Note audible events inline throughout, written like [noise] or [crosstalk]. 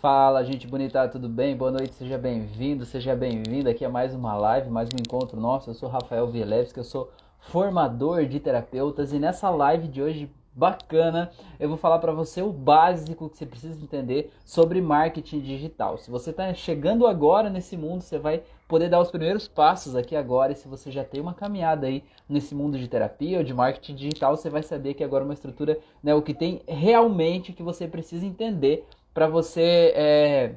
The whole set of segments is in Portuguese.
Fala, gente bonita, tudo bem? Boa noite, seja bem-vindo, seja bem-vinda aqui a mais uma live, mais um encontro nosso. Eu sou Rafael Vielewski, eu sou formador de terapeutas e nessa live de hoje bacana, eu vou falar para você o básico que você precisa entender sobre marketing digital. Se você está chegando agora nesse mundo, você vai poder dar os primeiros passos aqui agora. E se você já tem uma caminhada aí nesse mundo de terapia ou de marketing digital, você vai saber que agora é uma estrutura, né, o que tem realmente que você precisa entender para você é,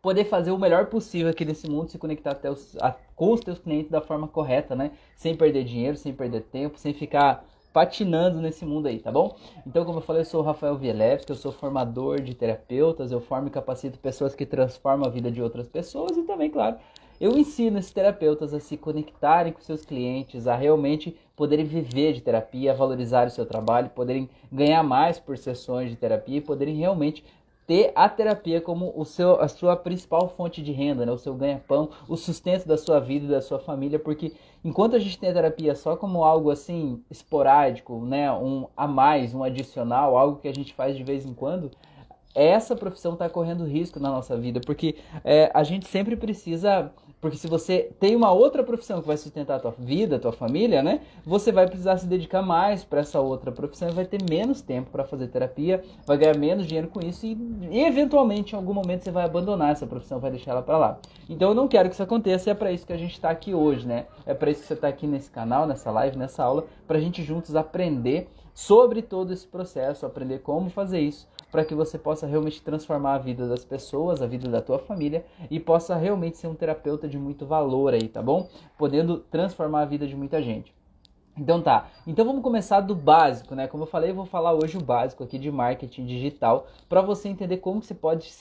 poder fazer o melhor possível aqui nesse mundo, se conectar até os, a, com os teus clientes da forma correta, né? Sem perder dinheiro, sem perder tempo, sem ficar patinando nesse mundo aí, tá bom? Então, como eu falei, eu sou o Rafael Vielewski, eu sou formador de terapeutas, eu formo e capacito pessoas que transformam a vida de outras pessoas e também, claro, eu ensino esses terapeutas a se conectarem com seus clientes, a realmente poderem viver de terapia, valorizar o seu trabalho, poderem ganhar mais por sessões de terapia e poderem realmente ter a terapia como o seu, a sua principal fonte de renda, né? o seu ganha-pão, o sustento da sua vida e da sua família, porque enquanto a gente tem a terapia só como algo assim esporádico, né? um a mais, um adicional, algo que a gente faz de vez em quando, essa profissão está correndo risco na nossa vida, porque é, a gente sempre precisa porque se você tem uma outra profissão que vai sustentar a tua vida, a tua família, né? Você vai precisar se dedicar mais para essa outra profissão e vai ter menos tempo para fazer terapia, vai ganhar menos dinheiro com isso e, eventualmente em algum momento você vai abandonar essa profissão, vai deixar ela para lá. Então eu não quero que isso aconteça, e é para isso que a gente está aqui hoje, né? É para isso que você está aqui nesse canal, nessa live, nessa aula, para a gente juntos aprender sobre todo esse processo, aprender como fazer isso para que você possa realmente transformar a vida das pessoas, a vida da tua família e possa realmente ser um terapeuta de muito valor aí, tá bom? Podendo transformar a vida de muita gente. Então tá, então vamos começar do básico, né? Como eu falei, eu vou falar hoje o básico aqui de marketing digital para você entender como que você pode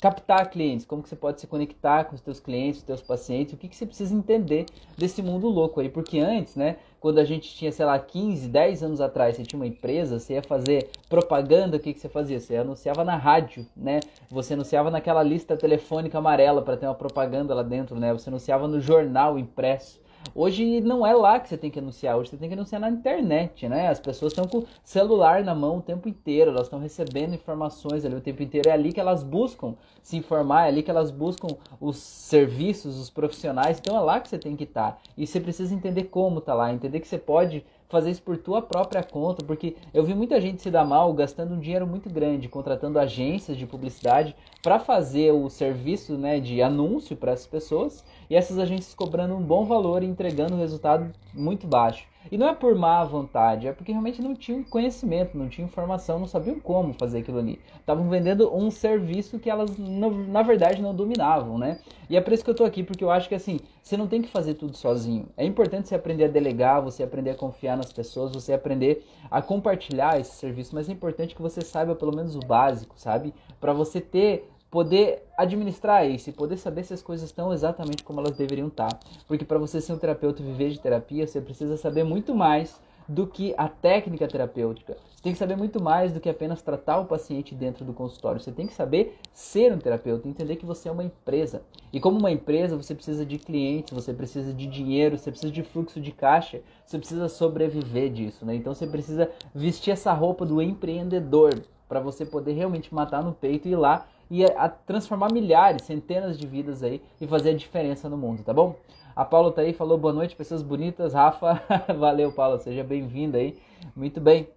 captar clientes, como que você pode se conectar com os teus clientes, os teus pacientes, o que, que você precisa entender desse mundo louco aí, porque antes, né, quando a gente tinha, sei lá, 15, 10 anos atrás, você tinha uma empresa, você ia fazer propaganda, o que, que você fazia? Você anunciava na rádio, né, você anunciava naquela lista telefônica amarela para ter uma propaganda lá dentro, né, você anunciava no jornal impresso, Hoje não é lá que você tem que anunciar, hoje você tem que anunciar na internet, né? As pessoas estão com o celular na mão o tempo inteiro, elas estão recebendo informações ali o tempo inteiro, é ali que elas buscam se informar, é ali que elas buscam os serviços, os profissionais, então é lá que você tem que estar. Tá. E você precisa entender como tá lá, entender que você pode fazer isso por tua própria conta, porque eu vi muita gente se dar mal gastando um dinheiro muito grande, contratando agências de publicidade para fazer o serviço né, de anúncio para essas pessoas e essas agências cobrando um bom valor e entregando um resultado muito baixo. E não é por má vontade, é porque realmente não tinham conhecimento, não tinham informação, não sabiam como fazer aquilo ali. Estavam vendendo um serviço que elas, na verdade, não dominavam, né? E é por isso que eu tô aqui, porque eu acho que assim, você não tem que fazer tudo sozinho. É importante você aprender a delegar, você aprender a confiar nas pessoas, você aprender a compartilhar esse serviço, mas é importante que você saiba pelo menos o básico, sabe? Para você ter poder administrar isso e poder saber se as coisas estão exatamente como elas deveriam estar. Porque para você ser um terapeuta e viver de terapia, você precisa saber muito mais do que a técnica terapêutica. Você tem que saber muito mais do que apenas tratar o paciente dentro do consultório. Você tem que saber ser um terapeuta, entender que você é uma empresa. E como uma empresa, você precisa de clientes, você precisa de dinheiro, você precisa de fluxo de caixa, você precisa sobreviver disso, né? Então você precisa vestir essa roupa do empreendedor para você poder realmente matar no peito e ir lá e a transformar milhares, centenas de vidas aí e fazer a diferença no mundo, tá bom? A Paula tá aí, falou boa noite, pessoas bonitas. Rafa, [laughs] valeu, Paula, seja bem-vinda aí. Muito bem.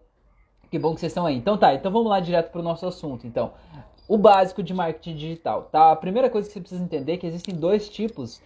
Que bom que vocês estão aí. Então tá, então vamos lá direto para o nosso assunto. Então, o básico de marketing digital, tá? A primeira coisa que você precisa entender é que existem dois tipos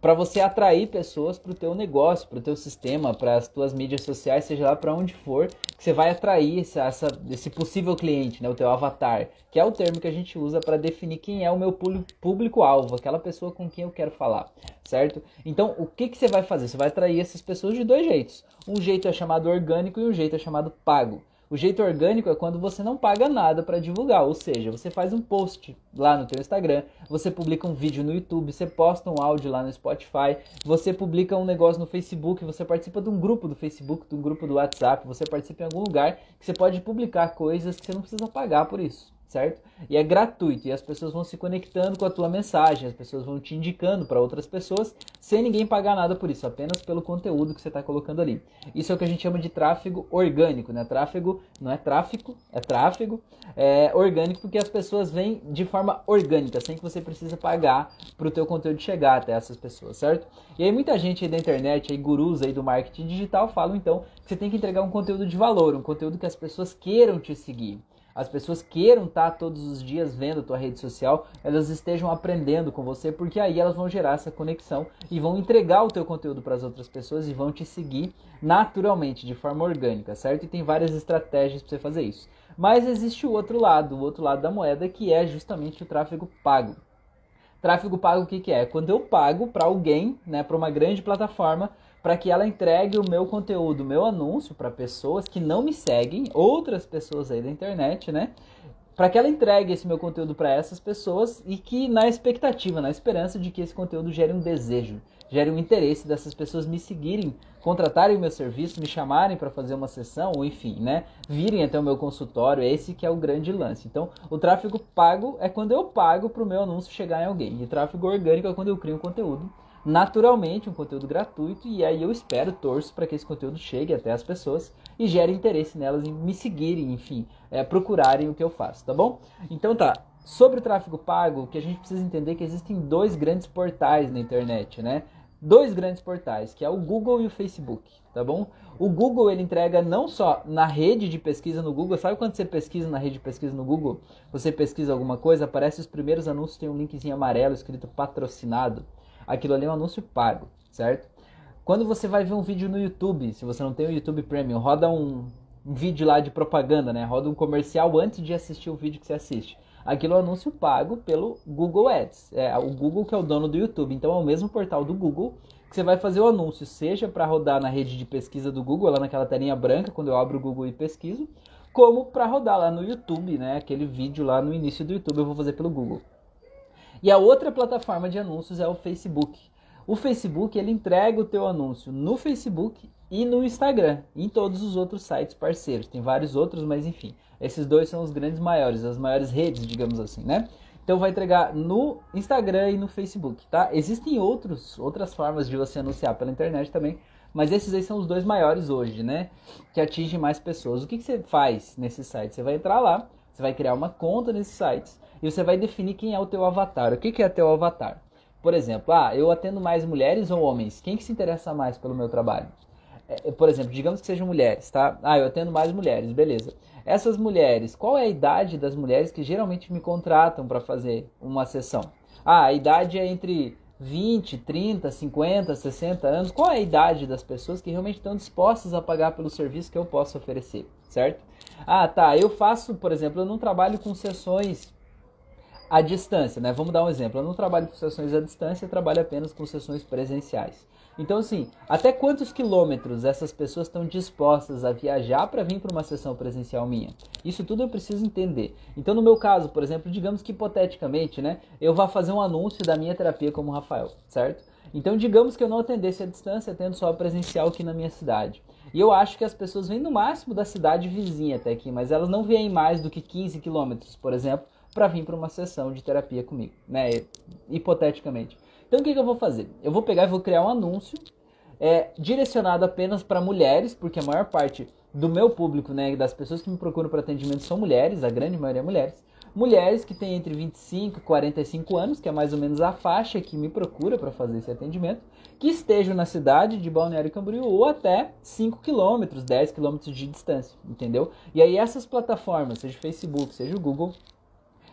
para você atrair pessoas para o teu negócio, para o teu sistema, para as tuas mídias sociais, seja lá para onde for, que você vai atrair essa, essa, esse possível cliente, né, o teu avatar, que é o termo que a gente usa para definir quem é o meu público-alvo, aquela pessoa com quem eu quero falar, certo? Então, o que, que você vai fazer? Você vai atrair essas pessoas de dois jeitos. Um jeito é chamado orgânico e um jeito é chamado pago. O jeito orgânico é quando você não paga nada para divulgar, ou seja, você faz um post lá no teu Instagram, você publica um vídeo no YouTube, você posta um áudio lá no Spotify, você publica um negócio no Facebook, você participa de um grupo do Facebook, de um grupo do WhatsApp, você participa em algum lugar que você pode publicar coisas que você não precisa pagar por isso certo? E é gratuito e as pessoas vão se conectando com a tua mensagem, as pessoas vão te indicando para outras pessoas sem ninguém pagar nada por isso, apenas pelo conteúdo que você está colocando ali. Isso é o que a gente chama de tráfego orgânico, né? Tráfego não é tráfico, é tráfego é orgânico porque as pessoas vêm de forma orgânica, sem que você precisa pagar para o teu conteúdo chegar até essas pessoas, certo? E aí muita gente aí da internet, aí gurus aí do marketing digital falam então que você tem que entregar um conteúdo de valor, um conteúdo que as pessoas queiram te seguir as pessoas queiram estar todos os dias vendo a tua rede social, elas estejam aprendendo com você, porque aí elas vão gerar essa conexão e vão entregar o teu conteúdo para as outras pessoas e vão te seguir naturalmente, de forma orgânica, certo? E tem várias estratégias para você fazer isso. Mas existe o outro lado, o outro lado da moeda, que é justamente o tráfego pago. Tráfego pago o que, que é? Quando eu pago para alguém, né, para uma grande plataforma, para que ela entregue o meu conteúdo, o meu anúncio para pessoas que não me seguem, outras pessoas aí da internet, né? Para que ela entregue esse meu conteúdo para essas pessoas e que na expectativa, na esperança de que esse conteúdo gere um desejo, gere um interesse dessas pessoas me seguirem, contratarem o meu serviço, me chamarem para fazer uma sessão, ou enfim, né? Virem até o meu consultório, esse que é o grande lance. Então, o tráfego pago é quando eu pago para o meu anúncio chegar em alguém. E tráfego orgânico é quando eu crio um conteúdo naturalmente um conteúdo gratuito e aí eu espero, torço para que esse conteúdo chegue até as pessoas e gere interesse nelas em me seguirem, enfim, é, procurarem o que eu faço, tá bom? Então tá, sobre o tráfego pago, que a gente precisa entender que existem dois grandes portais na internet, né? Dois grandes portais, que é o Google e o Facebook, tá bom? O Google ele entrega não só na rede de pesquisa no Google, sabe quando você pesquisa na rede de pesquisa no Google, você pesquisa alguma coisa, aparece os primeiros anúncios, tem um linkzinho amarelo escrito patrocinado aquilo ali é um anúncio pago, certo? Quando você vai ver um vídeo no YouTube, se você não tem o YouTube Premium, roda um, um vídeo lá de propaganda, né? Roda um comercial antes de assistir o vídeo que você assiste. Aquilo é um anúncio pago pelo Google Ads. É o Google que é o dono do YouTube. Então é o mesmo portal do Google que você vai fazer o anúncio, seja para rodar na rede de pesquisa do Google, lá naquela telinha branca, quando eu abro o Google e pesquiso, como para rodar lá no YouTube, né? Aquele vídeo lá no início do YouTube eu vou fazer pelo Google. E a outra plataforma de anúncios é o Facebook. O Facebook ele entrega o teu anúncio no Facebook e no Instagram, e em todos os outros sites parceiros. Tem vários outros, mas enfim, esses dois são os grandes maiores, as maiores redes, digamos assim, né? Então vai entregar no Instagram e no Facebook, tá? Existem outros, outras formas de você anunciar pela internet também, mas esses aí são os dois maiores hoje, né? Que atingem mais pessoas. O que, que você faz nesse site? Você vai entrar lá, você vai criar uma conta nesses sites e você vai definir quem é o teu avatar. O que, é teu avatar? Por exemplo, ah, eu atendo mais mulheres ou homens? Quem que se interessa mais pelo meu trabalho? É, é, por exemplo, digamos que sejam mulheres, tá? Ah, eu atendo mais mulheres, beleza. Essas mulheres, qual é a idade das mulheres que geralmente me contratam para fazer uma sessão? Ah, a idade é entre 20, 30, 50, 60 anos. Qual é a idade das pessoas que realmente estão dispostas a pagar pelo serviço que eu posso oferecer, certo? Ah, tá. Eu faço, por exemplo, eu não trabalho com sessões à distância, né? Vamos dar um exemplo. Eu não trabalho com sessões à distância, eu trabalho apenas com sessões presenciais. Então, assim, até quantos quilômetros essas pessoas estão dispostas a viajar para vir para uma sessão presencial minha? Isso tudo eu preciso entender. Então, no meu caso, por exemplo, digamos que hipoteticamente, né, eu vá fazer um anúncio da minha terapia como Rafael, certo? Então, digamos que eu não atendesse à distância, atendo só presencial aqui na minha cidade. E eu acho que as pessoas vêm no máximo da cidade vizinha até aqui, mas elas não vêm mais do que 15 quilômetros, por exemplo, para vir para uma sessão de terapia comigo, né? Hipoteticamente. Então o que, que, eu vou fazer? Eu vou pegar e vou criar um anúncio é, direcionado apenas para mulheres, porque a maior parte do meu público, né, das pessoas que me procuram para atendimento são mulheres, a grande maioria é mulheres. Mulheres que têm entre 25 e 45 anos, que é mais ou menos a faixa que me procura para fazer esse atendimento, que estejam na cidade de Balneário Camboriú ou até 5 km, 10 km de distância, entendeu? E aí essas plataformas, seja o Facebook, seja o Google,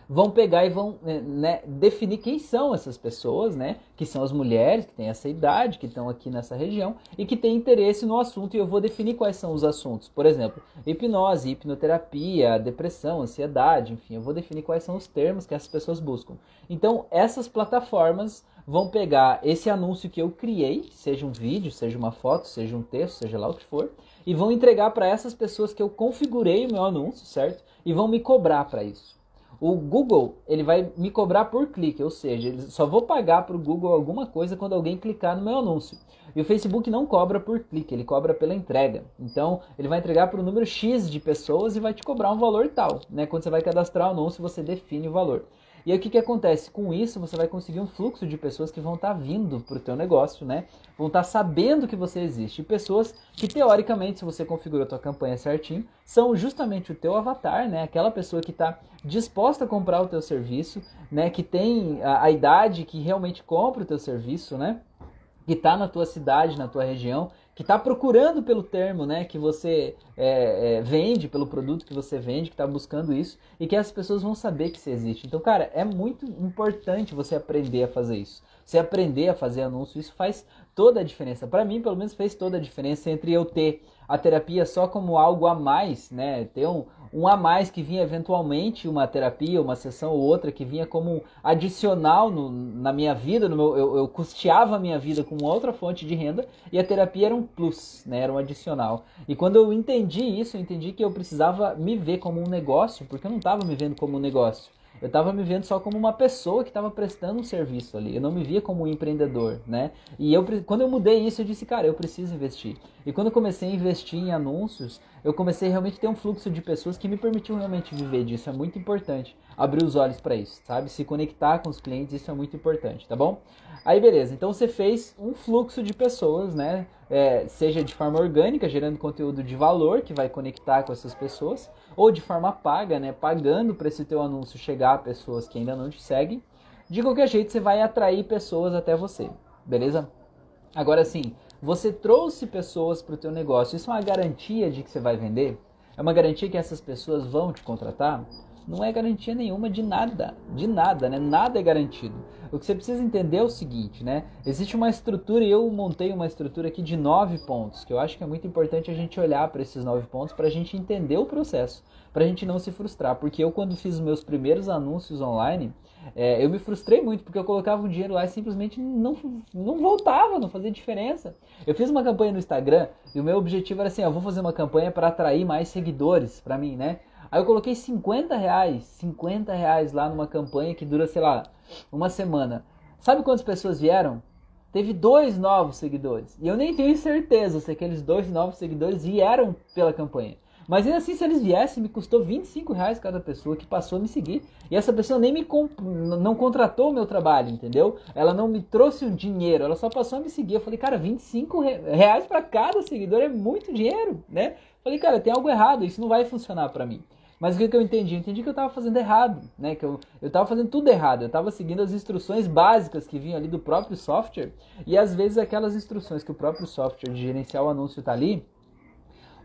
vão pegar e vão né, né, definir quem são essas pessoas, né? Que são as mulheres que têm essa idade, que estão aqui nessa região e que têm interesse no assunto. E eu vou definir quais são os assuntos. Por exemplo, hipnose, hipnoterapia, depressão, ansiedade, enfim, eu vou definir quais são os termos que essas pessoas buscam. Então, essas plataformas vão pegar esse anúncio que eu criei, seja um vídeo, seja uma foto, seja um texto, seja lá o que for, e vão entregar para essas pessoas que eu configurei o meu anúncio, certo? E vão me cobrar para isso. O Google, ele vai me cobrar por clique, ou seja, só vou pagar para o Google alguma coisa quando alguém clicar no meu anúncio. E o Facebook não cobra por clique, ele cobra pela entrega. Então, ele vai entregar para o número X de pessoas e vai te cobrar um valor tal. Né? Quando você vai cadastrar o anúncio, você define o valor. E aí o que, que acontece? Com isso, você vai conseguir um fluxo de pessoas que vão estar tá vindo para o teu negócio, né? Vão estar tá sabendo que você existe. Pessoas que, teoricamente, se você configurou a tua campanha certinho, são justamente o teu avatar, né? Aquela pessoa que está disposta a comprar o teu serviço, né? Que tem a, a idade que realmente compra o teu serviço, né? Que está na tua cidade, na tua região, que está procurando pelo termo né, que você é, é, vende, pelo produto que você vende, que está buscando isso, e que as pessoas vão saber que você existe. Então, cara, é muito importante você aprender a fazer isso. Você aprender a fazer anúncio, isso faz toda a diferença. Para mim, pelo menos, fez toda a diferença entre eu ter a terapia só como algo a mais, né? Ter um, um a mais que vinha eventualmente uma terapia, uma sessão ou outra que vinha como adicional no, na minha vida, no meu, eu, eu, custeava a minha vida com outra fonte de renda e a terapia era um plus, né? Era um adicional. E quando eu entendi isso, eu entendi que eu precisava me ver como um negócio, porque eu não estava me vendo como um negócio. Eu estava me vendo só como uma pessoa que estava prestando um serviço ali. Eu não me via como um empreendedor, né? E eu, quando eu mudei isso, eu disse, cara, eu preciso investir. E quando eu comecei a investir em anúncios, eu comecei realmente a ter um fluxo de pessoas que me permitiu realmente viver disso. É muito importante abrir os olhos para isso, sabe? Se conectar com os clientes, isso é muito importante, tá bom? Aí beleza, então você fez um fluxo de pessoas, né? É, seja de forma orgânica, gerando conteúdo de valor que vai conectar com essas pessoas, ou de forma paga, né? Pagando para esse teu anúncio chegar a pessoas que ainda não te seguem. De qualquer jeito, você vai atrair pessoas até você, beleza? Agora sim, você trouxe pessoas para o teu negócio. Isso é uma garantia de que você vai vender? É uma garantia que essas pessoas vão te contratar? Não é garantia nenhuma de nada, de nada, né? Nada é garantido. O que você precisa entender é o seguinte, né? Existe uma estrutura e eu montei uma estrutura aqui de nove pontos, que eu acho que é muito importante a gente olhar para esses nove pontos para a gente entender o processo, para a gente não se frustrar. Porque eu quando fiz meus primeiros anúncios online, é, eu me frustrei muito porque eu colocava o dinheiro lá e simplesmente não, não voltava, não fazia diferença. Eu fiz uma campanha no Instagram e o meu objetivo era assim: eu vou fazer uma campanha para atrair mais seguidores para mim, né? Aí eu coloquei 50 reais, 50 reais lá numa campanha que dura, sei lá, uma semana. Sabe quantas pessoas vieram? Teve dois novos seguidores. E eu nem tenho certeza se aqueles dois novos seguidores vieram pela campanha. Mas ainda assim, se eles viessem, me custou 25 reais cada pessoa que passou a me seguir. E essa pessoa nem me comp... não contratou o meu trabalho, entendeu? Ela não me trouxe um dinheiro, ela só passou a me seguir. Eu falei, cara, 25 reais para cada seguidor é muito dinheiro, né? Eu falei, cara, tem algo errado, isso não vai funcionar para mim. Mas o que, que eu entendi? Eu entendi que eu estava fazendo errado, né? Que eu estava fazendo tudo errado. Eu estava seguindo as instruções básicas que vinham ali do próprio software. E às vezes aquelas instruções que o próprio software de gerenciar o anúncio está ali,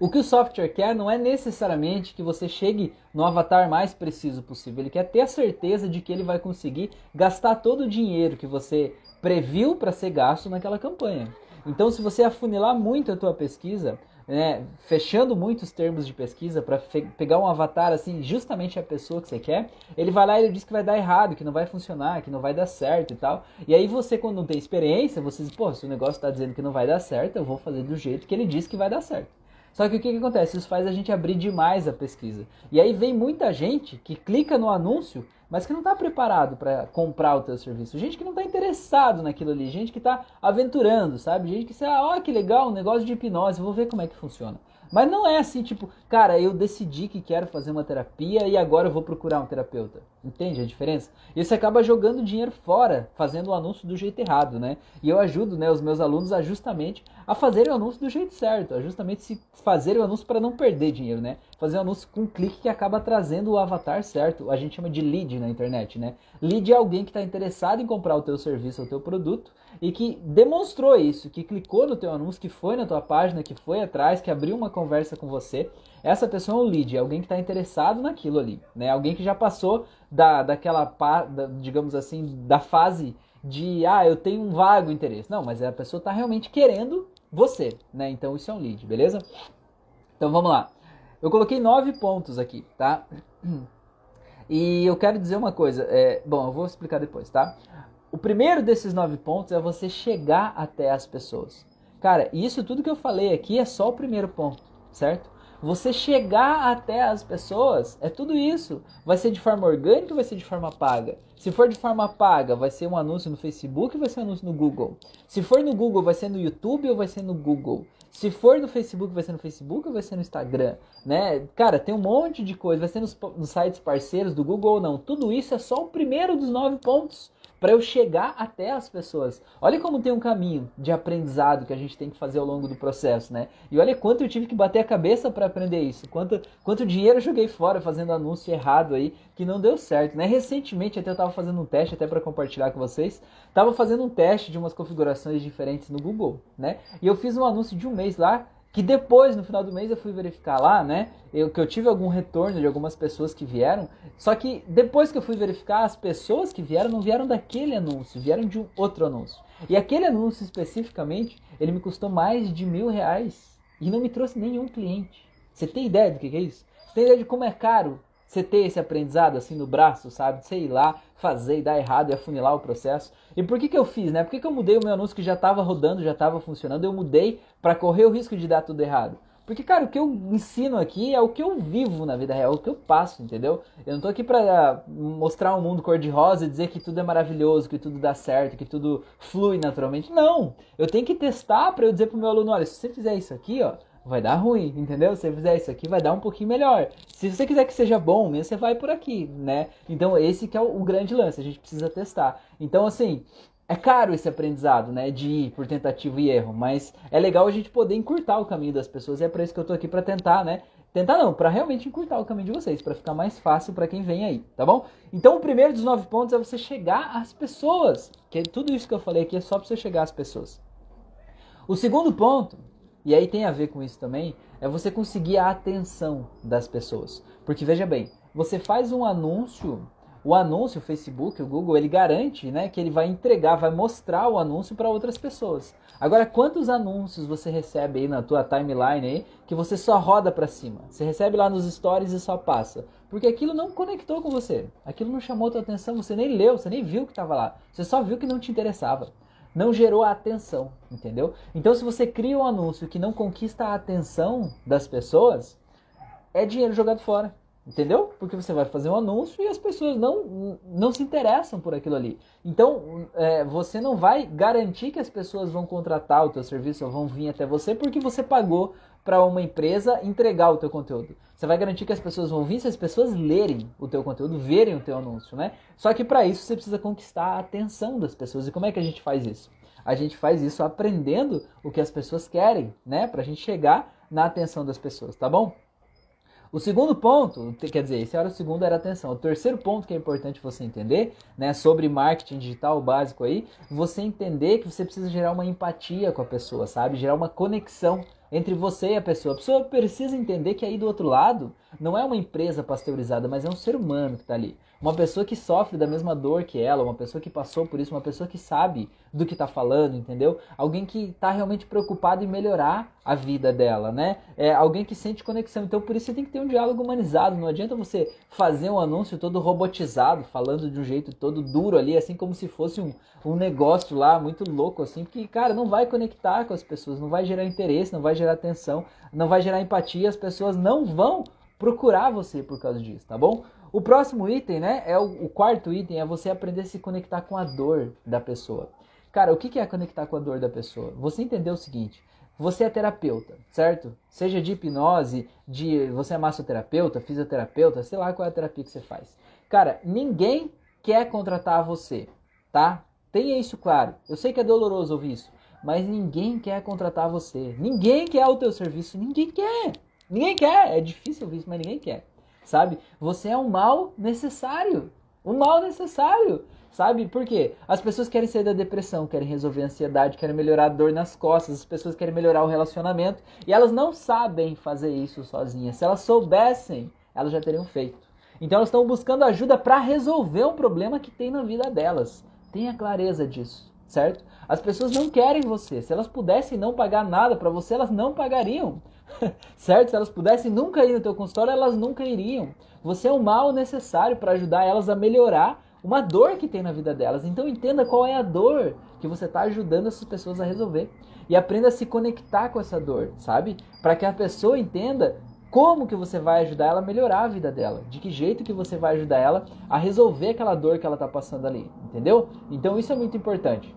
o que o software quer não é necessariamente que você chegue no avatar mais preciso possível. Ele quer ter a certeza de que ele vai conseguir gastar todo o dinheiro que você previu para ser gasto naquela campanha. Então, se você afunilar muito a tua pesquisa, né, fechando muitos termos de pesquisa para pegar um avatar assim, justamente a pessoa que você quer, ele vai lá e ele diz que vai dar errado, que não vai funcionar, que não vai dar certo e tal. E aí você, quando não tem experiência, você diz, pô, se o negócio está dizendo que não vai dar certo, eu vou fazer do jeito que ele diz que vai dar certo. Só que o que, que acontece? Isso faz a gente abrir demais a pesquisa. E aí vem muita gente que clica no anúncio, mas que não está preparado para comprar o teu serviço. Gente que não está interessado naquilo ali. Gente que está aventurando, sabe? Gente que, ah, ó, que legal, um negócio de hipnose, vou ver como é que funciona. Mas não é assim, tipo, cara, eu decidi que quero fazer uma terapia e agora eu vou procurar um terapeuta. Entende a diferença? E você acaba jogando dinheiro fora, fazendo o anúncio do jeito errado, né? E eu ajudo, né, os meus alunos a justamente a fazerem o anúncio do jeito certo, a justamente se fazer o anúncio para não perder dinheiro, né? Fazer o anúncio com um clique que acaba trazendo o avatar certo. A gente chama de lead na internet, né? Lead é alguém que está interessado em comprar o teu serviço ou o teu produto e que demonstrou isso, que clicou no teu anúncio, que foi na tua página, que foi atrás, que abriu uma conversa com você. Essa pessoa é um lead, é alguém que está interessado naquilo ali, né? Alguém que já passou da, daquela, da, digamos assim, da fase de, ah, eu tenho um vago interesse. Não, mas a pessoa está realmente querendo você, né? Então isso é um lead, beleza? Então vamos lá. Eu coloquei nove pontos aqui, tá? E eu quero dizer uma coisa, é, bom, eu vou explicar depois, tá? O primeiro desses nove pontos é você chegar até as pessoas. Cara, isso tudo que eu falei aqui é só o primeiro ponto, certo? Você chegar até as pessoas é tudo isso. Vai ser de forma orgânica ou vai ser de forma paga? Se for de forma paga, vai ser um anúncio no Facebook ou vai ser um anúncio no Google? Se for no Google, vai ser no YouTube ou vai ser no Google? Se for no Facebook, vai ser no Facebook ou vai ser no Instagram? Né? Cara, tem um monte de coisa. Vai ser nos, nos sites parceiros do Google ou não? Tudo isso é só o primeiro dos nove pontos para eu chegar até as pessoas. Olha como tem um caminho de aprendizado que a gente tem que fazer ao longo do processo, né? E olha quanto eu tive que bater a cabeça para aprender isso. Quanto, quanto dinheiro eu joguei fora fazendo anúncio errado aí, que não deu certo, né? Recentemente até eu estava fazendo um teste até para compartilhar com vocês. Tava fazendo um teste de umas configurações diferentes no Google, né? E eu fiz um anúncio de um mês lá que depois, no final do mês, eu fui verificar lá, né? Eu, que eu tive algum retorno de algumas pessoas que vieram. Só que depois que eu fui verificar, as pessoas que vieram não vieram daquele anúncio, vieram de um outro anúncio. E aquele anúncio especificamente, ele me custou mais de mil reais e não me trouxe nenhum cliente. Você tem ideia do que é isso? Você tem ideia de como é caro você ter esse aprendizado assim no braço, sabe? Sei lá, fazer e dar errado e afunilar o processo. E por que, que eu fiz, né? Por que, que eu mudei o meu anúncio que já estava rodando, já estava funcionando? Eu mudei para correr o risco de dar tudo errado. Porque, cara, o que eu ensino aqui é o que eu vivo na vida real, é o que eu passo, entendeu? Eu não tô aqui pra mostrar um mundo cor-de-rosa e dizer que tudo é maravilhoso, que tudo dá certo, que tudo flui naturalmente. Não! Eu tenho que testar para eu dizer pro meu aluno, olha, se você fizer isso aqui, ó, vai dar ruim, entendeu? Se você fizer isso aqui, vai dar um pouquinho melhor. Se você quiser que seja bom mesmo, você vai por aqui, né? Então, esse que é o, o grande lance, a gente precisa testar. Então, assim, é caro esse aprendizado, né, de ir por tentativa e erro, mas é legal a gente poder encurtar o caminho das pessoas e é para isso que eu tô aqui para tentar, né? Tentar não, para realmente encurtar o caminho de vocês, para ficar mais fácil para quem vem aí, tá bom? Então, o primeiro dos nove pontos é você chegar às pessoas, que tudo isso que eu falei aqui é só para você chegar às pessoas. O segundo ponto e aí tem a ver com isso também, é você conseguir a atenção das pessoas. Porque veja bem, você faz um anúncio, o anúncio, o Facebook, o Google, ele garante né, que ele vai entregar, vai mostrar o anúncio para outras pessoas. Agora, quantos anúncios você recebe aí na tua timeline aí que você só roda para cima? Você recebe lá nos stories e só passa. Porque aquilo não conectou com você. Aquilo não chamou tua atenção, você nem leu, você nem viu que estava lá. Você só viu que não te interessava não gerou a atenção, entendeu? Então, se você cria um anúncio que não conquista a atenção das pessoas, é dinheiro jogado fora, entendeu? Porque você vai fazer um anúncio e as pessoas não, não se interessam por aquilo ali. Então, é, você não vai garantir que as pessoas vão contratar o teu serviço ou vão vir até você porque você pagou para uma empresa entregar o teu conteúdo. Você vai garantir que as pessoas vão vir se as pessoas lerem o teu conteúdo, verem o teu anúncio, né? Só que para isso você precisa conquistar a atenção das pessoas. E como é que a gente faz isso? A gente faz isso aprendendo o que as pessoas querem, né? Pra gente chegar na atenção das pessoas, tá bom? O segundo ponto, quer dizer, esse era o segundo, era atenção. O terceiro ponto que é importante você entender, né, sobre marketing digital básico aí, você entender que você precisa gerar uma empatia com a pessoa, sabe? Gerar uma conexão entre você e a pessoa. A pessoa precisa entender que aí do outro lado não é uma empresa pasteurizada, mas é um ser humano que está ali. Uma pessoa que sofre da mesma dor que ela, uma pessoa que passou por isso, uma pessoa que sabe do que está falando, entendeu? Alguém que está realmente preocupado em melhorar a vida dela, né? É alguém que sente conexão. Então, por isso você tem que ter um diálogo humanizado. Não adianta você fazer um anúncio todo robotizado, falando de um jeito todo duro ali, assim como se fosse um, um negócio lá muito louco, assim, porque, cara, não vai conectar com as pessoas, não vai gerar interesse, não vai gerar atenção, não vai gerar empatia, as pessoas não vão procurar você por causa disso, tá bom? O próximo item, né, é o, o, quarto item, é você aprender a se conectar com a dor da pessoa. Cara, o que é conectar com a dor da pessoa? Você entendeu o seguinte, você é terapeuta, certo? Seja de hipnose, de você é massoterapeuta, fisioterapeuta, sei lá qual é a terapia que você faz. Cara, ninguém quer contratar você, tá? Tenha isso claro. Eu sei que é doloroso ouvir isso, mas ninguém quer contratar você. Ninguém quer o teu serviço, ninguém quer. Ninguém quer. É difícil ouvir isso, mas ninguém quer sabe? Você é um mal necessário. Um mal necessário, sabe? Por quê? As pessoas querem sair da depressão, querem resolver a ansiedade, querem melhorar a dor nas costas, as pessoas querem melhorar o relacionamento e elas não sabem fazer isso sozinhas. Se elas soubessem, elas já teriam feito. Então elas estão buscando ajuda para resolver um problema que tem na vida delas. Tenha clareza disso, certo? As pessoas não querem você. Se elas pudessem não pagar nada para você, elas não pagariam. [laughs] certo? Se elas pudessem nunca ir no teu consultório, elas nunca iriam. Você é o mal necessário para ajudar elas a melhorar uma dor que tem na vida delas. Então entenda qual é a dor que você está ajudando essas pessoas a resolver. E aprenda a se conectar com essa dor, sabe? Para que a pessoa entenda como que você vai ajudar ela a melhorar a vida dela, de que jeito que você vai ajudar ela a resolver aquela dor que ela está passando ali, entendeu? Então isso é muito importante.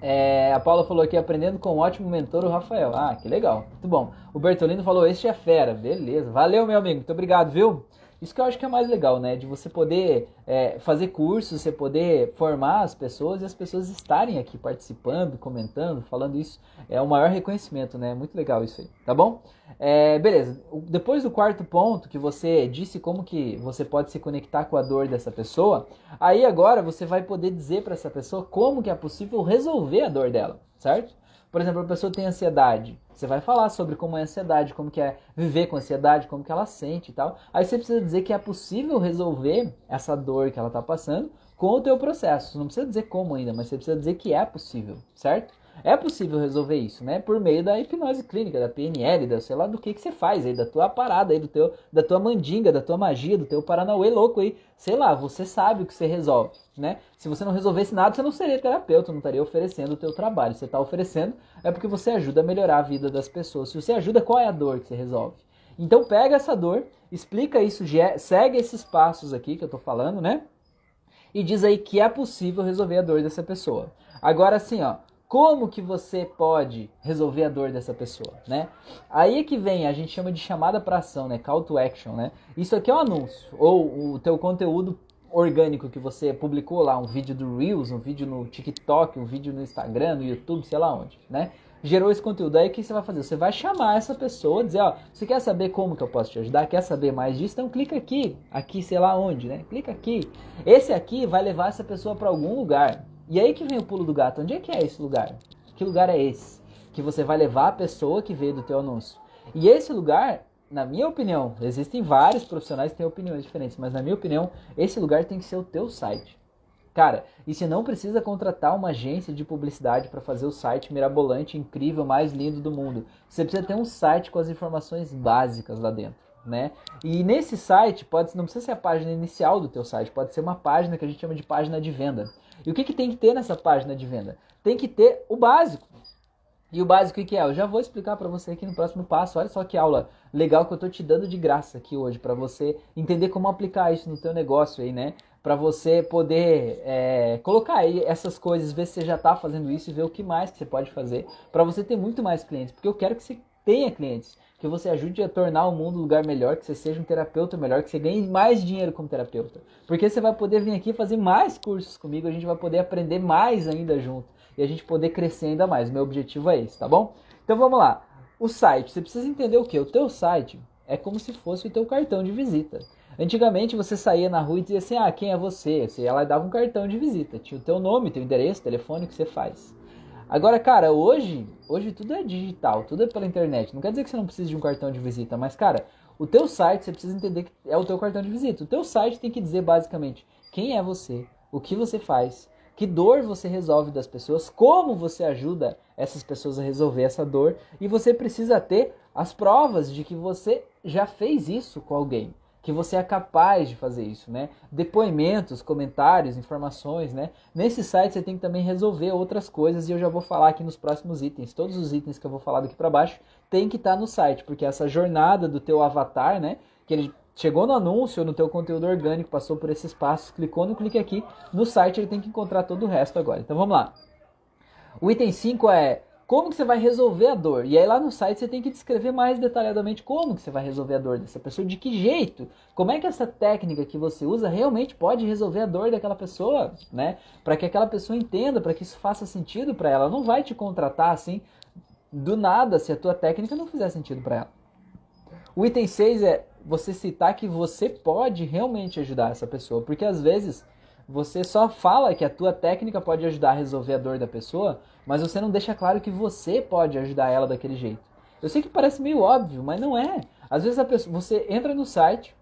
É, a Paula falou aqui, aprendendo com um ótimo mentor, o Rafael. Ah, que legal, muito bom. O Bertolino falou, este é fera, beleza. Valeu, meu amigo, muito obrigado, viu? Isso que eu acho que é mais legal, né? De você poder é, fazer cursos, você poder formar as pessoas e as pessoas estarem aqui participando, comentando, falando isso. É o maior reconhecimento, né? Muito legal isso aí, tá bom? É, beleza. Depois do quarto ponto, que você disse como que você pode se conectar com a dor dessa pessoa, aí agora você vai poder dizer para essa pessoa como que é possível resolver a dor dela, certo? Por exemplo, a pessoa tem ansiedade. Você vai falar sobre como é a ansiedade, como que é viver com ansiedade, como que ela sente e tal. Aí você precisa dizer que é possível resolver essa dor que ela está passando com o teu processo. Não precisa dizer como ainda, mas você precisa dizer que é possível, certo? É possível resolver isso, né? Por meio da hipnose clínica, da PNL, da sei lá do que que você faz aí, da tua parada aí, do teu, da tua mandinga, da tua magia, do teu paranauê louco aí. Sei lá, você sabe o que você resolve, né? Se você não resolvesse nada, você não seria terapeuta, não estaria oferecendo o teu trabalho. Você está oferecendo é porque você ajuda a melhorar a vida das pessoas. Se você ajuda, qual é a dor que você resolve? Então pega essa dor, explica isso, segue esses passos aqui que eu tô falando, né? E diz aí que é possível resolver a dor dessa pessoa. Agora sim, ó, como que você pode resolver a dor dessa pessoa, né? Aí é que vem, a gente chama de chamada para ação, né? Call to action, né? Isso aqui é um anúncio ou o teu conteúdo orgânico que você publicou lá, um vídeo do Reels, um vídeo no TikTok, um vídeo no Instagram, no YouTube, sei lá onde, né? Gerou esse conteúdo. Aí o que você vai fazer? Você vai chamar essa pessoa, dizer, ó, você quer saber como que eu posso te ajudar? Quer saber mais disso? Então clica aqui, aqui sei lá onde, né? Clica aqui. Esse aqui vai levar essa pessoa para algum lugar. E aí que vem o pulo do gato. Onde é que é esse lugar? Que lugar é esse? Que você vai levar a pessoa que veio do teu anúncio. E esse lugar, na minha opinião, existem vários profissionais que têm opiniões diferentes, mas na minha opinião, esse lugar tem que ser o teu site. Cara, e você não precisa contratar uma agência de publicidade para fazer o site mirabolante, incrível, mais lindo do mundo. Você precisa ter um site com as informações básicas lá dentro. Né? E nesse site pode não precisa ser a página inicial do teu site, pode ser uma página que a gente chama de página de venda. E o que, que tem que ter nessa página de venda? Tem que ter o básico. E o básico que é? Eu já vou explicar para você aqui no próximo passo. Olha só que aula legal que eu tô te dando de graça aqui hoje para você entender como aplicar isso no teu negócio aí, né? Para você poder é, colocar aí essas coisas, ver se você já está fazendo isso e ver o que mais que você pode fazer para você ter muito mais clientes, porque eu quero que você tenha clientes, que você ajude a tornar o mundo um lugar melhor, que você seja um terapeuta melhor, que você ganhe mais dinheiro como terapeuta. Porque você vai poder vir aqui fazer mais cursos comigo, a gente vai poder aprender mais ainda junto e a gente poder crescer ainda mais. Meu objetivo é esse, tá bom? Então vamos lá. O site, você precisa entender o que? O teu site é como se fosse o teu cartão de visita. Antigamente você saía na rua e dizia assim: "Ah, quem é você?". Você ia lá e dava um cartão de visita, tinha o teu nome, teu endereço, telefone que você faz. Agora, cara, hoje, hoje tudo é digital, tudo é pela internet. Não quer dizer que você não precisa de um cartão de visita, mas cara, o teu site você precisa entender que é o teu cartão de visita. O teu site tem que dizer basicamente quem é você, o que você faz, que dor você resolve das pessoas, como você ajuda essas pessoas a resolver essa dor, e você precisa ter as provas de que você já fez isso com alguém que você é capaz de fazer isso, né? Depoimentos, comentários, informações, né? Nesse site você tem que também resolver outras coisas e eu já vou falar aqui nos próximos itens. Todos os itens que eu vou falar daqui para baixo tem que estar tá no site, porque essa jornada do teu avatar, né? Que ele chegou no anúncio, no teu conteúdo orgânico, passou por esses passos, clicou no clique aqui, no site ele tem que encontrar todo o resto agora. Então vamos lá. O item 5 é como que você vai resolver a dor? E aí lá no site você tem que descrever mais detalhadamente como que você vai resolver a dor dessa pessoa, de que jeito, como é que essa técnica que você usa realmente pode resolver a dor daquela pessoa, né? Para que aquela pessoa entenda, para que isso faça sentido para ela. Não vai te contratar assim do nada se a tua técnica não fizer sentido para ela. O item 6 é você citar que você pode realmente ajudar essa pessoa, porque às vezes você só fala que a tua técnica pode ajudar a resolver a dor da pessoa, mas você não deixa claro que você pode ajudar ela daquele jeito. Eu sei que parece meio óbvio, mas não é. Às vezes a pessoa, você entra no site,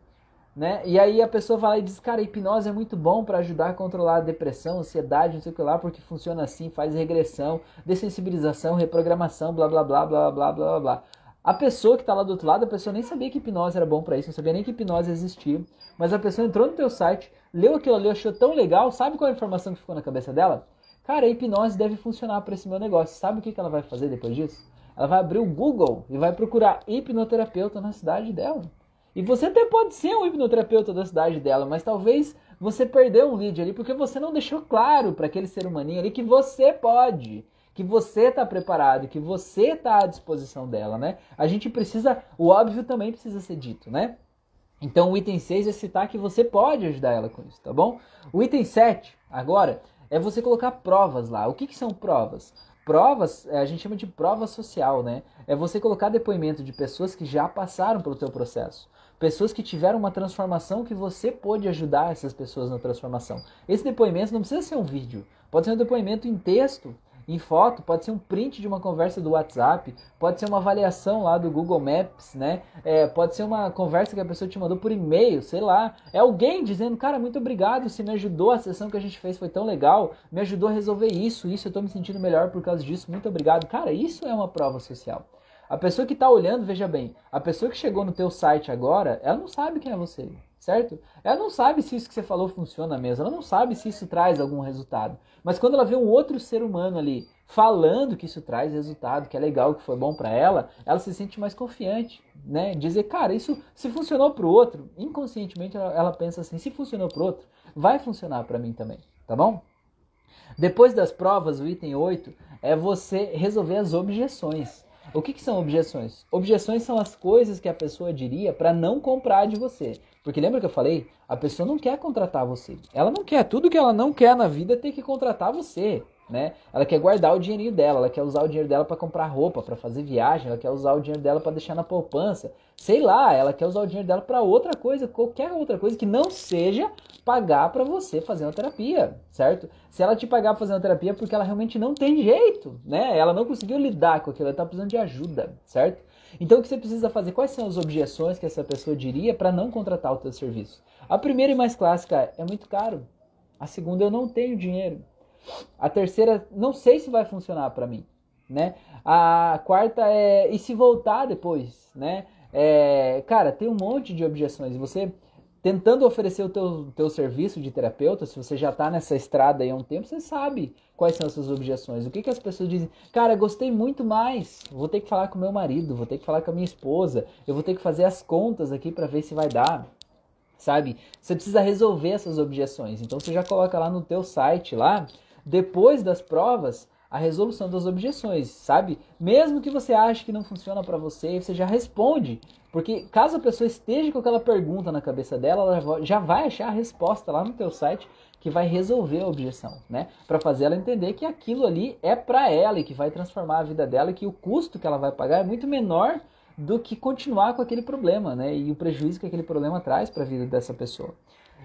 né? E aí a pessoa vai lá e diz, cara, hipnose é muito bom para ajudar a controlar a depressão, ansiedade, não sei o que lá, porque funciona assim, faz regressão, dessensibilização, reprogramação, blá blá blá blá blá blá blá. A pessoa que está lá do outro lado, a pessoa nem sabia que hipnose era bom para isso, não sabia nem que hipnose existia, mas a pessoa entrou no teu site, leu aquilo ali, achou tão legal, sabe qual é a informação que ficou na cabeça dela? Cara, a hipnose deve funcionar para esse meu negócio. Sabe o que, que ela vai fazer depois disso? Ela vai abrir o Google e vai procurar hipnoterapeuta na cidade dela. E você até pode ser um hipnoterapeuta da cidade dela, mas talvez você perdeu um lead ali porque você não deixou claro para aquele ser humaninho ali que você pode, que você está preparado, que você está à disposição dela, né? A gente precisa, o óbvio também precisa ser dito, né? Então o item 6 é citar que você pode ajudar ela com isso, tá bom? O item 7, agora, é você colocar provas lá. O que, que são provas? Provas, é, a gente chama de prova social, né? É você colocar depoimento de pessoas que já passaram pelo teu processo. Pessoas que tiveram uma transformação que você pôde ajudar essas pessoas na transformação. Esse depoimento não precisa ser um vídeo, pode ser um depoimento em texto, em foto, pode ser um print de uma conversa do WhatsApp, pode ser uma avaliação lá do Google Maps, né? É, pode ser uma conversa que a pessoa te mandou por e-mail, sei lá. É alguém dizendo, cara, muito obrigado, você me ajudou, a sessão que a gente fez foi tão legal, me ajudou a resolver isso, isso, eu tô me sentindo melhor por causa disso, muito obrigado. Cara, isso é uma prova social. A pessoa que está olhando, veja bem, a pessoa que chegou no teu site agora, ela não sabe quem é você, certo? Ela não sabe se isso que você falou funciona mesmo, ela não sabe se isso traz algum resultado. Mas quando ela vê um outro ser humano ali falando que isso traz resultado, que é legal, que foi bom para ela, ela se sente mais confiante, né? Dizer, cara, isso se funcionou para o outro, inconscientemente ela, ela pensa assim, se funcionou para o outro, vai funcionar para mim também, tá bom? Depois das provas, o item 8 é você resolver as objeções. O que, que, são objeções? Objeções são as coisas que a pessoa diria para não comprar de você. Porque lembra que eu falei? A pessoa não quer contratar você. Ela não quer. Tudo que ela não quer na vida é ter que contratar você né? Ela quer guardar o dinheirinho dela, ela quer usar o dinheiro dela para comprar roupa, para fazer viagem, ela quer usar o dinheiro dela para deixar na poupança. Sei lá, ela quer usar o dinheiro dela para outra coisa, qualquer outra coisa que não seja pagar para você fazer uma terapia, certo? Se ela te pagar para fazer uma terapia é porque ela realmente não tem jeito, né? Ela não conseguiu lidar com aquilo, ela tá precisando de ajuda, certo? Então o que você precisa fazer? Quais são as objeções que essa pessoa diria para não contratar o teu serviço? A primeira e mais clássica é muito caro. A segunda eu não tenho dinheiro. A terceira, não sei se vai funcionar para mim, né? A quarta é e se voltar depois, né? É, cara, tem um monte de objeções. Você tentando oferecer o teu, teu serviço de terapeuta, se você já está nessa estrada aí há um tempo, você sabe quais são as suas objeções. O que, que as pessoas dizem? Cara, gostei muito mais. Vou ter que falar com meu marido, vou ter que falar com a minha esposa, eu vou ter que fazer as contas aqui para ver se vai dar sabe? Você precisa resolver essas objeções. Então você já coloca lá no teu site lá depois das provas, a resolução das objeções, sabe? Mesmo que você ache que não funciona para você, você já responde, porque caso a pessoa esteja com aquela pergunta na cabeça dela, ela já vai achar a resposta lá no teu site que vai resolver a objeção, né? Para fazer ela entender que aquilo ali é para ela e que vai transformar a vida dela e que o custo que ela vai pagar é muito menor do que continuar com aquele problema, né? E o prejuízo que aquele problema traz para a vida dessa pessoa.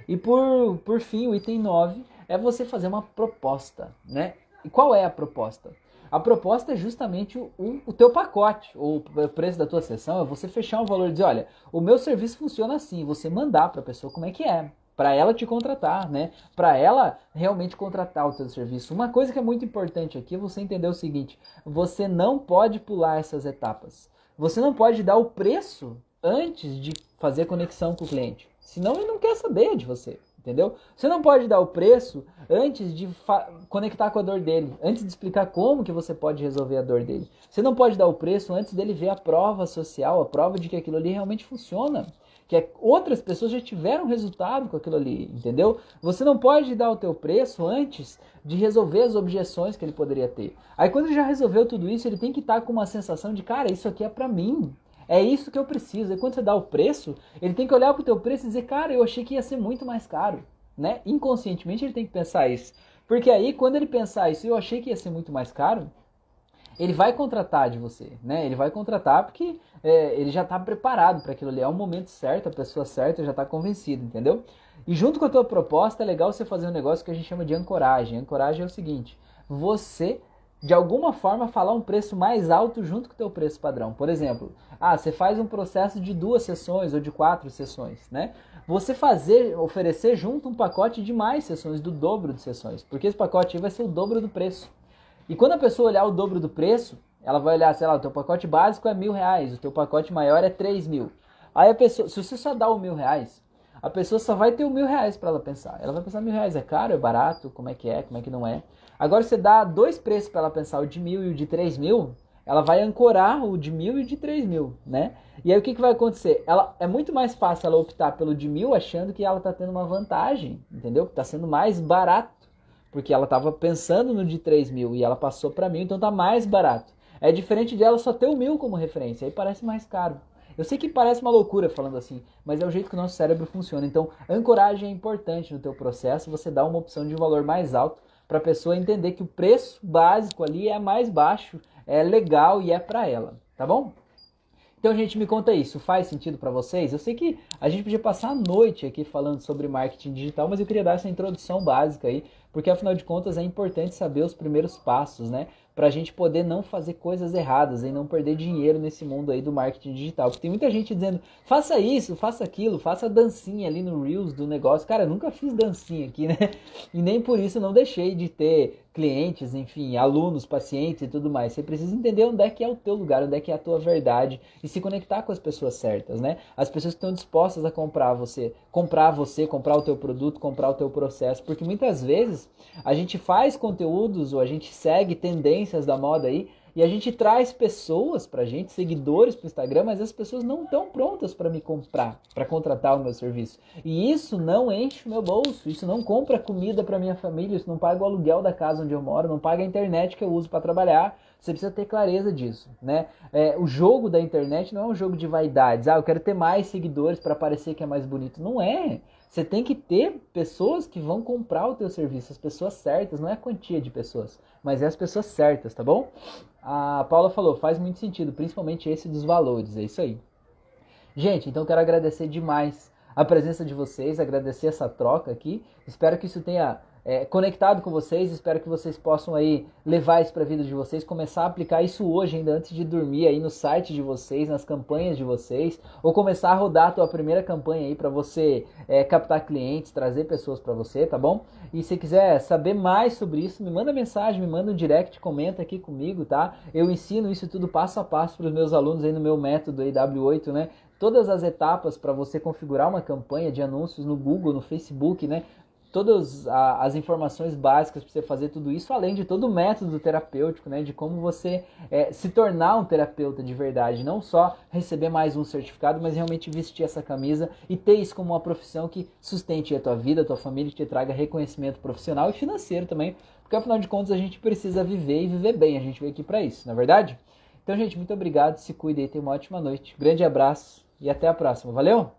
E por, por fim, o item 9 é você fazer uma proposta, né? E qual é a proposta? A proposta é justamente o, o, teu pacote, ou o preço da tua sessão, é você fechar um valor e dizer, olha, o meu serviço funciona assim, você mandar para a pessoa como é que é, para ela te contratar, né? Para ela realmente contratar o teu serviço. Uma coisa que é muito importante aqui é você entender o seguinte, você não pode pular essas etapas. Você não pode dar o preço antes de fazer conexão com o cliente. Senão ele não quer saber de você entendeu? Você não pode dar o preço antes de conectar com a dor dele, antes de explicar como que você pode resolver a dor dele. Você não pode dar o preço antes dele ver a prova social, a prova de que aquilo ali realmente funciona, que é, outras pessoas já tiveram resultado com aquilo ali, entendeu? Você não pode dar o teu preço antes de resolver as objeções que ele poderia ter. Aí quando ele já resolveu tudo isso, ele tem que estar com uma sensação de, cara, isso aqui é para mim. É isso que eu preciso. E quando você dá o preço, ele tem que olhar para o teu preço e dizer, cara, eu achei que ia ser muito mais caro. Né? Inconscientemente ele tem que pensar isso. Porque aí, quando ele pensar isso, eu achei que ia ser muito mais caro, ele vai contratar de você, né? Ele vai contratar porque é, ele já está preparado para aquilo ali. É o momento certo, a pessoa certa já está convencida, entendeu? E junto com a tua proposta, é legal você fazer um negócio que a gente chama de ancoragem. Ancoragem é o seguinte: você de alguma forma falar um preço mais alto junto com o teu preço padrão. Por exemplo, ah, você faz um processo de duas sessões ou de quatro sessões, né? Você fazer, oferecer junto um pacote de mais sessões, do dobro de sessões, porque esse pacote vai ser o dobro do preço. E quando a pessoa olhar o dobro do preço, ela vai olhar, sei lá, o teu pacote básico é mil reais, o teu pacote maior é três mil. Aí a pessoa, se você só dá o mil reais, a pessoa só vai ter o mil reais para ela pensar. Ela vai pensar mil reais é caro, é barato, como é que é, como é que não é. Agora você dá dois preços para ela pensar, o de mil e o de três mil, ela vai ancorar o de mil e o de três mil, né? E aí o que, que vai acontecer? Ela é muito mais fácil ela optar pelo de mil achando que ela está tendo uma vantagem, entendeu? Que está sendo mais barato, porque ela estava pensando no de três mil e ela passou para mil, então está mais barato. É diferente dela só ter o mil como referência, aí parece mais caro. Eu sei que parece uma loucura falando assim, mas é o jeito que o nosso cérebro funciona. Então, ancoragem é importante no teu processo, você dá uma opção de valor mais alto para a pessoa entender que o preço básico ali é mais baixo, é legal e é para ela, tá bom? Então, gente, me conta isso, faz sentido para vocês? Eu sei que a gente podia passar a noite aqui falando sobre marketing digital, mas eu queria dar essa introdução básica aí, porque afinal de contas é importante saber os primeiros passos, né? Para a gente poder não fazer coisas erradas e não perder dinheiro nesse mundo aí do marketing digital. Porque tem muita gente dizendo, faça isso, faça aquilo, faça dancinha ali no Reels do negócio. Cara, nunca fiz dancinha aqui, né? [laughs] E nem por isso não deixei de ter clientes, enfim, alunos, pacientes e tudo mais. Você precisa entender onde é que é o teu lugar, onde é que é a tua verdade e se conectar com as pessoas certas, né? As pessoas que estão dispostas a comprar você, comprar você, comprar o teu produto, comprar o teu processo, porque muitas vezes a gente faz conteúdos ou a gente segue tendências da moda aí e a gente traz pessoas pra gente, seguidores pro Instagram, mas as pessoas não estão prontas para me comprar, para contratar o meu serviço. E isso não enche o meu bolso, isso não compra comida para minha família, isso não paga o aluguel da casa onde eu moro, não paga a internet que eu uso para trabalhar. Você precisa ter clareza disso, né? É, o jogo da internet não é um jogo de vaidades. Ah, eu quero ter mais seguidores para parecer que é mais bonito. Não é. Você tem que ter pessoas que vão comprar o teu serviço, as pessoas certas, não é a quantia de pessoas, mas é as pessoas certas, tá bom? A Paula falou, faz muito sentido, principalmente esse dos valores, é isso aí. Gente, então quero agradecer demais a presença de vocês, agradecer essa troca aqui. Espero que isso tenha é, conectado com vocês. Espero que vocês possam aí levar isso para a vida de vocês, começar a aplicar isso hoje, ainda antes de dormir, aí no site de vocês, nas campanhas de vocês, ou começar a rodar a tua primeira campanha aí para você é, captar clientes, trazer pessoas para você, tá bom? E se quiser saber mais sobre isso, me manda mensagem, me manda um direct, comenta aqui comigo, tá? Eu ensino isso tudo passo a passo para os meus alunos aí no meu método AW8, né? todas as etapas para você configurar uma campanha de anúncios no Google, no Facebook, né? Todas as informações básicas para você fazer tudo isso, além de todo o método terapêutico, né, de como você é, se tornar um terapeuta de verdade, não só receber mais um certificado, mas realmente vestir essa camisa e ter isso como uma profissão que sustente a tua vida, a tua família, que te traga reconhecimento profissional e financeiro também, porque afinal de contas a gente precisa viver e viver bem, a gente veio aqui para isso, não é verdade? Então, gente, muito obrigado, se cuide e tenha uma ótima noite. Grande abraço e até a próxima. Valeu?